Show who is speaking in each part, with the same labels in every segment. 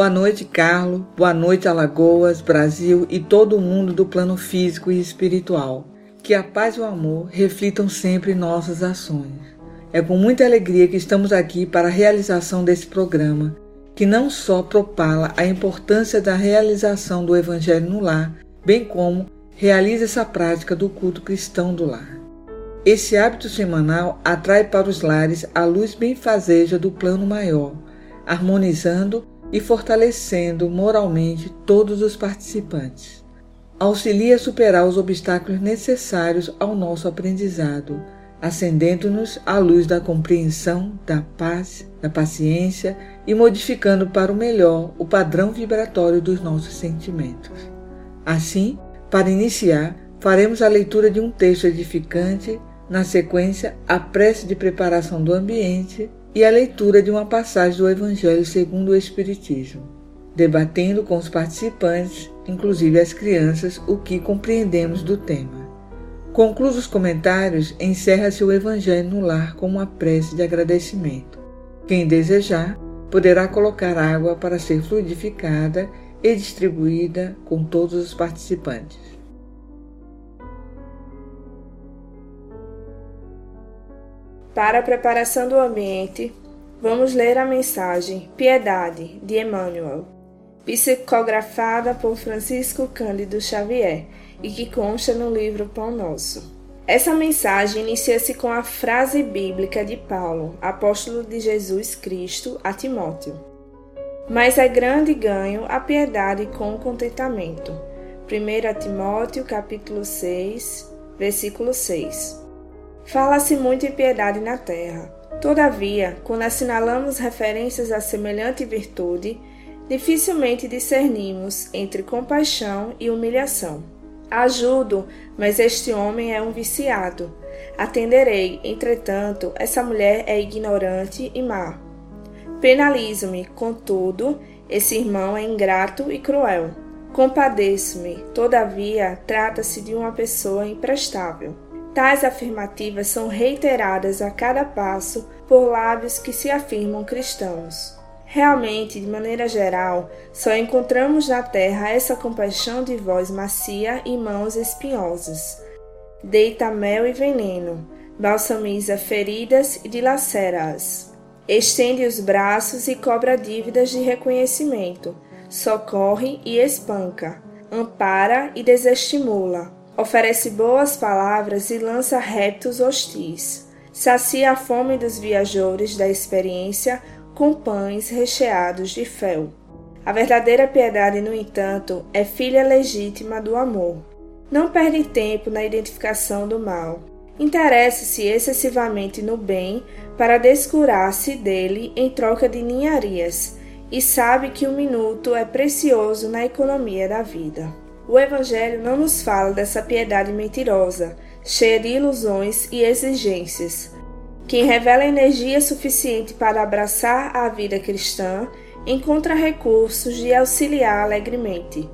Speaker 1: Boa noite, Carlo. Boa noite, Alagoas, Brasil e todo o mundo do plano físico e espiritual. Que a paz e o amor reflitam sempre em nossas ações. É com muita alegria que estamos aqui para a realização desse programa, que não só propala a importância da realização do Evangelho no lar, bem como realiza essa prática do culto cristão do lar. Esse hábito semanal atrai para os lares a luz benfazeja do plano maior, harmonizando e fortalecendo moralmente todos os participantes. Auxilia a superar os obstáculos necessários ao nosso aprendizado, acendendo-nos à luz da compreensão, da paz, da paciência e modificando para o melhor o padrão vibratório dos nossos sentimentos. Assim, para iniciar, faremos a leitura de um texto edificante, na sequência, a prece de preparação do ambiente e a leitura de uma passagem do Evangelho segundo o Espiritismo, debatendo com os participantes, inclusive as crianças, o que compreendemos do tema. Conclusos os comentários, encerra-se o Evangelho no lar com uma prece de agradecimento. Quem desejar poderá colocar água para ser fluidificada e distribuída com todos os participantes.
Speaker 2: Para a preparação do ambiente, vamos ler a mensagem Piedade de Emmanuel, psicografada por Francisco Cândido Xavier e que consta no livro Pão Nosso. Essa mensagem inicia-se com a frase bíblica de Paulo, apóstolo de Jesus Cristo, a Timóteo. Mas é grande ganho a piedade com contentamento. 1 Timóteo capítulo 6, versículo 6. Fala-se muito em piedade na terra. Todavia, quando assinalamos referências a semelhante virtude, dificilmente discernimos entre compaixão e humilhação. Ajudo, mas este homem é um viciado. Atenderei, entretanto, essa mulher é ignorante e má. Penalizo-me, contudo, esse irmão é ingrato e cruel. Compadeço-me, todavia, trata-se de uma pessoa imprestável. Tais afirmativas são reiteradas a cada passo por lábios que se afirmam cristãos. Realmente, de maneira geral, só encontramos na terra essa compaixão de voz macia e mãos espinhosas. Deita mel e veneno, balsamiza feridas e dilacera-as. Estende os braços e cobra dívidas de reconhecimento, socorre e espanca, ampara e desestimula oferece boas palavras e lança reptos hostis. Sacia a fome dos viajores da experiência com pães recheados de fel. A verdadeira piedade, no entanto, é filha legítima do amor. Não perde tempo na identificação do mal. Interesse-se excessivamente no bem para descurar-se dele em troca de ninharias e sabe que um minuto é precioso na economia da vida. O Evangelho não nos fala dessa piedade mentirosa, cheia de ilusões e exigências. Quem revela energia suficiente para abraçar a vida cristã encontra recursos de auxiliar alegremente.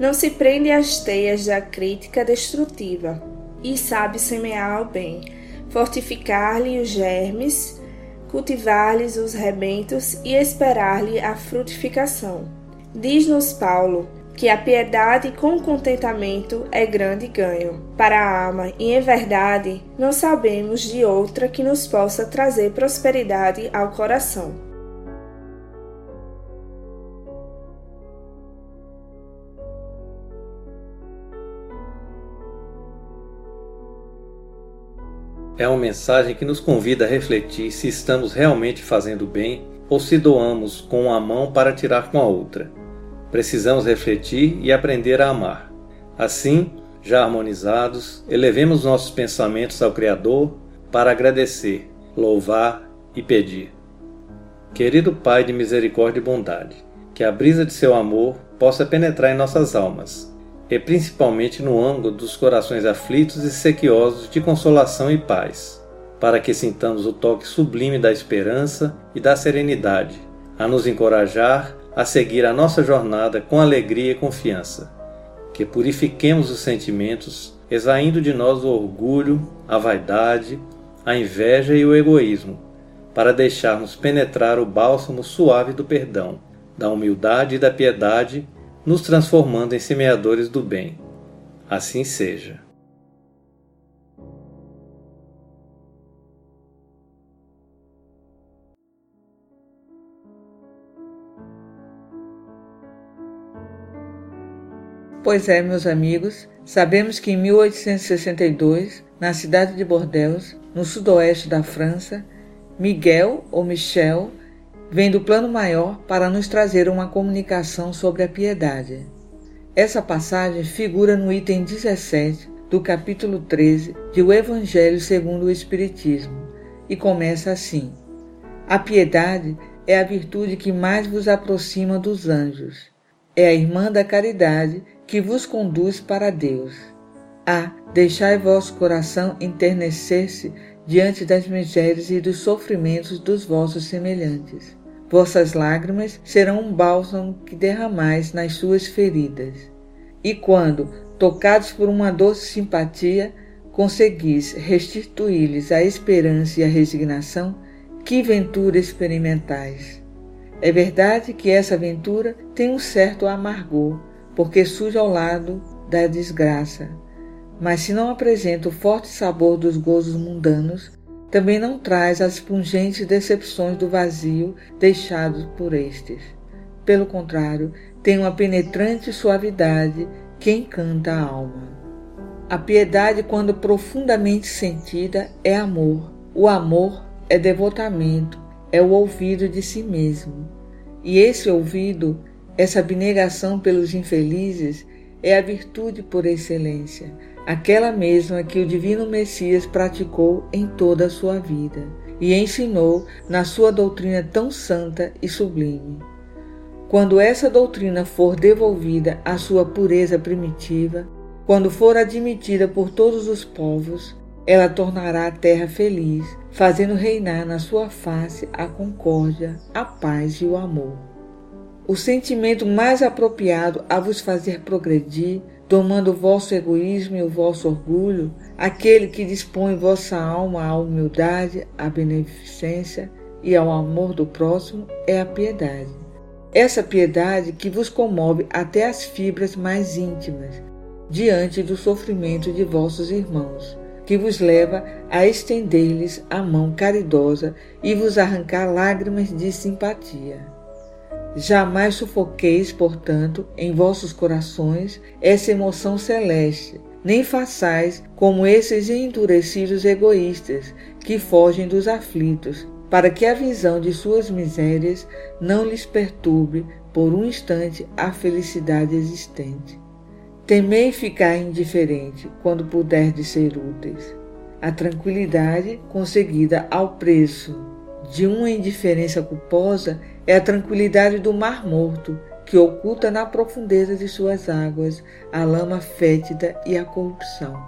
Speaker 2: Não se prende às teias da crítica destrutiva e sabe semear o bem, fortificar-lhe os germes, cultivar-lhes os rebentos e esperar-lhe a frutificação. Diz-nos Paulo que a piedade com contentamento é grande ganho para a alma, e em verdade não sabemos de outra que nos possa trazer prosperidade ao coração.
Speaker 3: É uma mensagem que nos convida a refletir se estamos realmente fazendo bem ou se doamos com uma mão para tirar com a outra. Precisamos refletir e aprender a amar. Assim, já harmonizados, elevemos nossos pensamentos ao Criador para agradecer louvar e pedir. Querido Pai de misericórdia e bondade, que a brisa de seu amor possa penetrar em nossas almas, e principalmente no ângulo dos corações aflitos e sequiosos de consolação e paz, para que sintamos o toque sublime da esperança e da serenidade, a nos encorajar a seguir a nossa jornada com alegria e confiança. Que purifiquemos os sentimentos, exaindo de nós o orgulho, a vaidade, a inveja e o egoísmo para deixarmos penetrar o bálsamo suave do perdão, da humildade e da piedade, nos transformando em semeadores do bem. Assim seja.
Speaker 1: Pois é, meus amigos, sabemos que em 1862, na cidade de Bordeaux, no sudoeste da França, Miguel ou Michel vem do plano maior para nos trazer uma comunicação sobre a piedade. Essa passagem figura no item 17 do capítulo 13 de O Evangelho segundo o Espiritismo e começa assim: A piedade é a virtude que mais vos aproxima dos anjos. É a irmã da caridade que vos conduz para Deus. Ah, deixai vosso coração enternecer-se diante das misérias e dos sofrimentos dos vossos semelhantes. Vossas lágrimas serão um bálsamo que derramais nas suas feridas. E quando, tocados por uma doce simpatia, conseguis restituir-lhes a esperança e a resignação, que ventura experimentais. É verdade que essa aventura tem um certo amargor, porque surge ao lado da desgraça, mas se não apresenta o forte sabor dos gozos mundanos, também não traz as pungentes decepções do vazio deixado por estes. Pelo contrário, tem uma penetrante suavidade que encanta a alma. A piedade, quando profundamente sentida, é amor. O amor é devotamento, é o ouvido de si mesmo. E esse ouvido, essa abnegação pelos infelizes, é a virtude por excelência aquela mesma que o Divino Messias praticou em toda a sua vida e ensinou na sua doutrina tão santa e sublime. Quando essa doutrina for devolvida à sua pureza primitiva, quando for admitida por todos os povos, ela tornará a terra feliz, fazendo reinar na sua face a concórdia, a paz e o amor. O sentimento mais apropriado a vos fazer progredir tomando o vosso egoísmo e o vosso orgulho, aquele que dispõe vossa alma à humildade, à beneficência e ao amor do próximo, é a piedade. Essa piedade que vos comove até as fibras mais íntimas, diante do sofrimento de vossos irmãos, que vos leva a estender-lhes a mão caridosa e vos arrancar lágrimas de simpatia. Jamais sufoqueis, portanto, em vossos corações essa emoção celeste, nem façais como esses endurecidos egoístas que fogem dos aflitos, para que a visão de suas misérias não lhes perturbe por um instante a felicidade existente. Temei ficar indiferente quando puderdes ser úteis. A tranquilidade conseguida ao preço de uma indiferença culposa é a tranquilidade do Mar Morto, que oculta na profundeza de suas águas a lama fétida e a corrupção.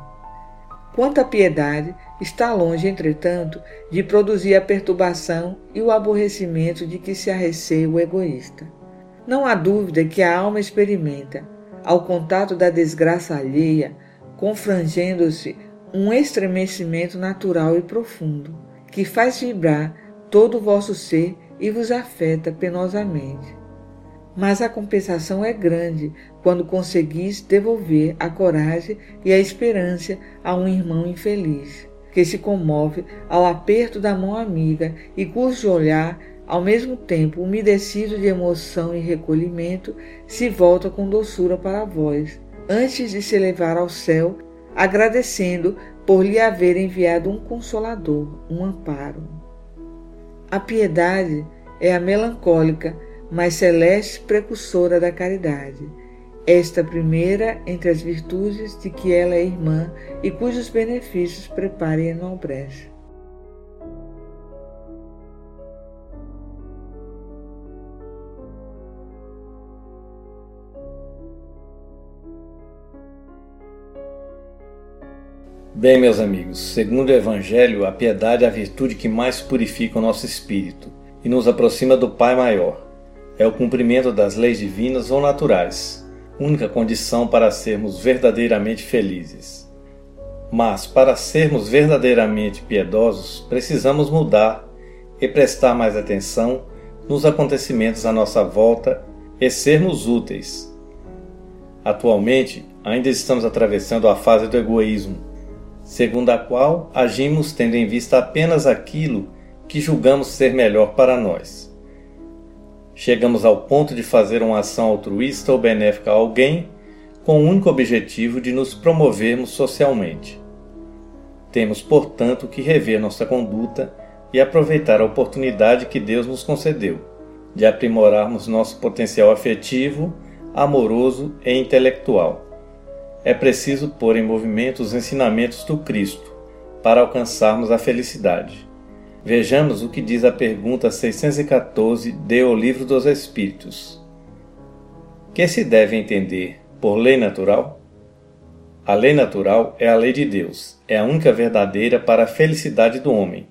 Speaker 1: Quanto à piedade, está longe, entretanto, de produzir a perturbação e o aborrecimento de que se arreceia o egoísta. Não há dúvida que a alma experimenta, ao contato da desgraça alheia, confrangendo-se um estremecimento natural e profundo, que faz vibrar todo o vosso ser e vos afeta penosamente. Mas a compensação é grande quando conseguis devolver a coragem e a esperança a um irmão infeliz, que se comove ao aperto da mão amiga e cujo olhar, ao mesmo tempo umedecido de emoção e recolhimento, se volta com doçura para vós, antes de se elevar ao céu, agradecendo por lhe haver enviado um consolador, um amparo. A piedade é a melancólica, mas celeste precursora da caridade. Esta primeira entre as virtudes de que ela é irmã e cujos benefícios prepara e enobrece.
Speaker 3: Bem, meus amigos, segundo o Evangelho, a piedade é a virtude que mais purifica o nosso espírito e nos aproxima do Pai Maior. É o cumprimento das leis divinas ou naturais, única condição para sermos verdadeiramente felizes. Mas, para sermos verdadeiramente piedosos, precisamos mudar e prestar mais atenção nos acontecimentos à nossa volta e sermos úteis. Atualmente, ainda estamos atravessando a fase do egoísmo segundo a qual agimos tendo em vista apenas aquilo que julgamos ser melhor para nós. Chegamos ao ponto de fazer uma ação altruísta ou benéfica a alguém com o único objetivo de nos promovermos socialmente. Temos, portanto, que rever nossa conduta e aproveitar a oportunidade que Deus nos concedeu de aprimorarmos nosso potencial afetivo, amoroso e intelectual é preciso pôr em movimento os ensinamentos do Cristo para alcançarmos a felicidade. Vejamos o que diz a pergunta 614 de O Livro dos Espíritos. Que se deve entender por lei natural? A lei natural é a lei de Deus, é a única verdadeira para a felicidade do homem.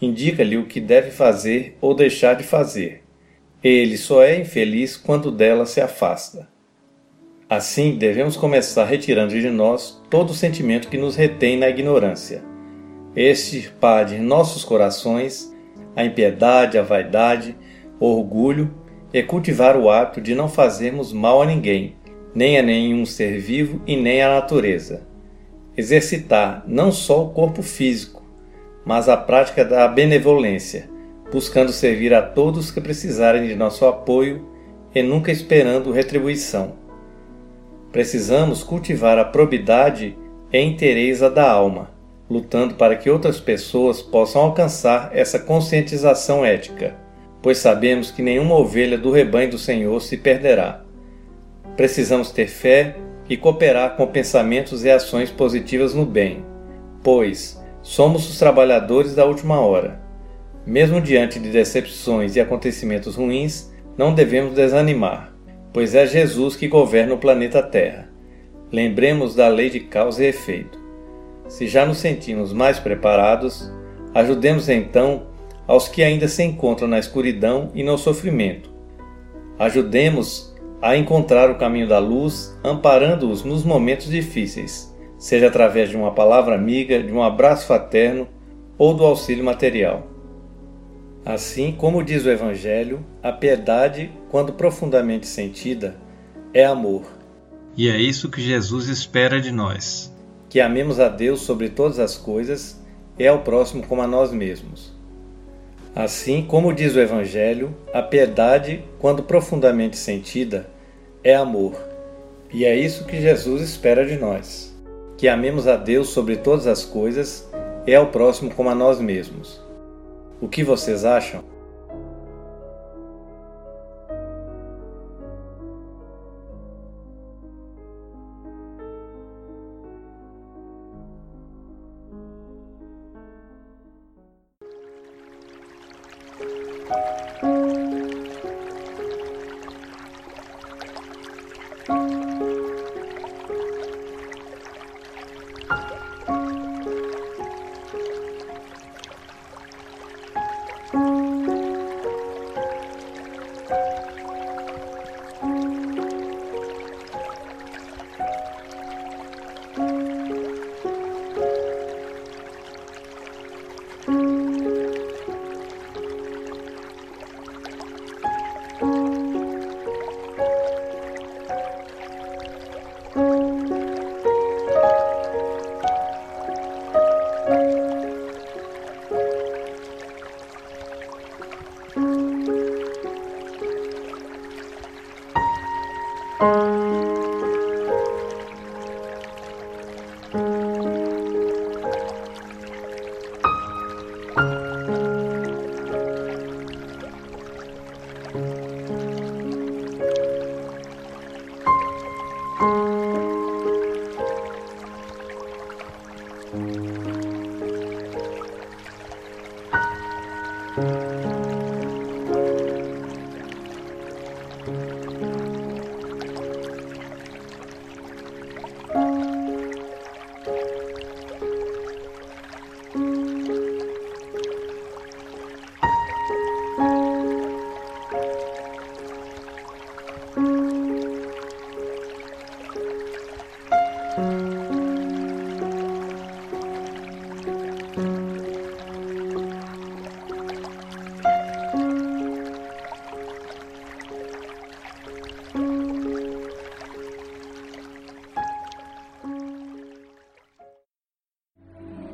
Speaker 3: Indica-lhe o que deve fazer ou deixar de fazer. Ele só é infeliz quando dela se afasta. Assim, devemos começar retirando de nós todo o sentimento que nos retém na ignorância, extirpar de nossos corações a impiedade, a vaidade, o orgulho e cultivar o hábito de não fazermos mal a ninguém, nem a nenhum ser vivo e nem à natureza. Exercitar não só o corpo físico, mas a prática da benevolência, buscando servir a todos que precisarem de nosso apoio e nunca esperando retribuição. Precisamos cultivar a probidade e inteireza da alma, lutando para que outras pessoas possam alcançar essa conscientização ética, pois sabemos que nenhuma ovelha do rebanho do Senhor se perderá. Precisamos ter fé e cooperar com pensamentos e ações positivas no bem, pois somos os trabalhadores da última hora. Mesmo diante de decepções e acontecimentos ruins, não devemos desanimar pois é Jesus que governa o planeta Terra. Lembremos da lei de causa e efeito. Se já nos sentimos mais preparados, ajudemos então aos que ainda se encontram na escuridão e no sofrimento. Ajudemos a encontrar o caminho da luz, amparando-os nos momentos difíceis, seja através de uma palavra amiga, de um abraço fraterno ou do auxílio material. Assim como diz o Evangelho, a piedade, quando profundamente sentida, é amor.
Speaker 4: E é isso que Jesus espera de nós:
Speaker 3: que amemos a Deus sobre todas as coisas e ao próximo como a nós mesmos. Assim como diz o Evangelho, a piedade, quando profundamente sentida, é amor. E é isso que Jesus espera de nós: que amemos a Deus sobre todas as coisas e ao próximo como a nós mesmos. O que vocês acham?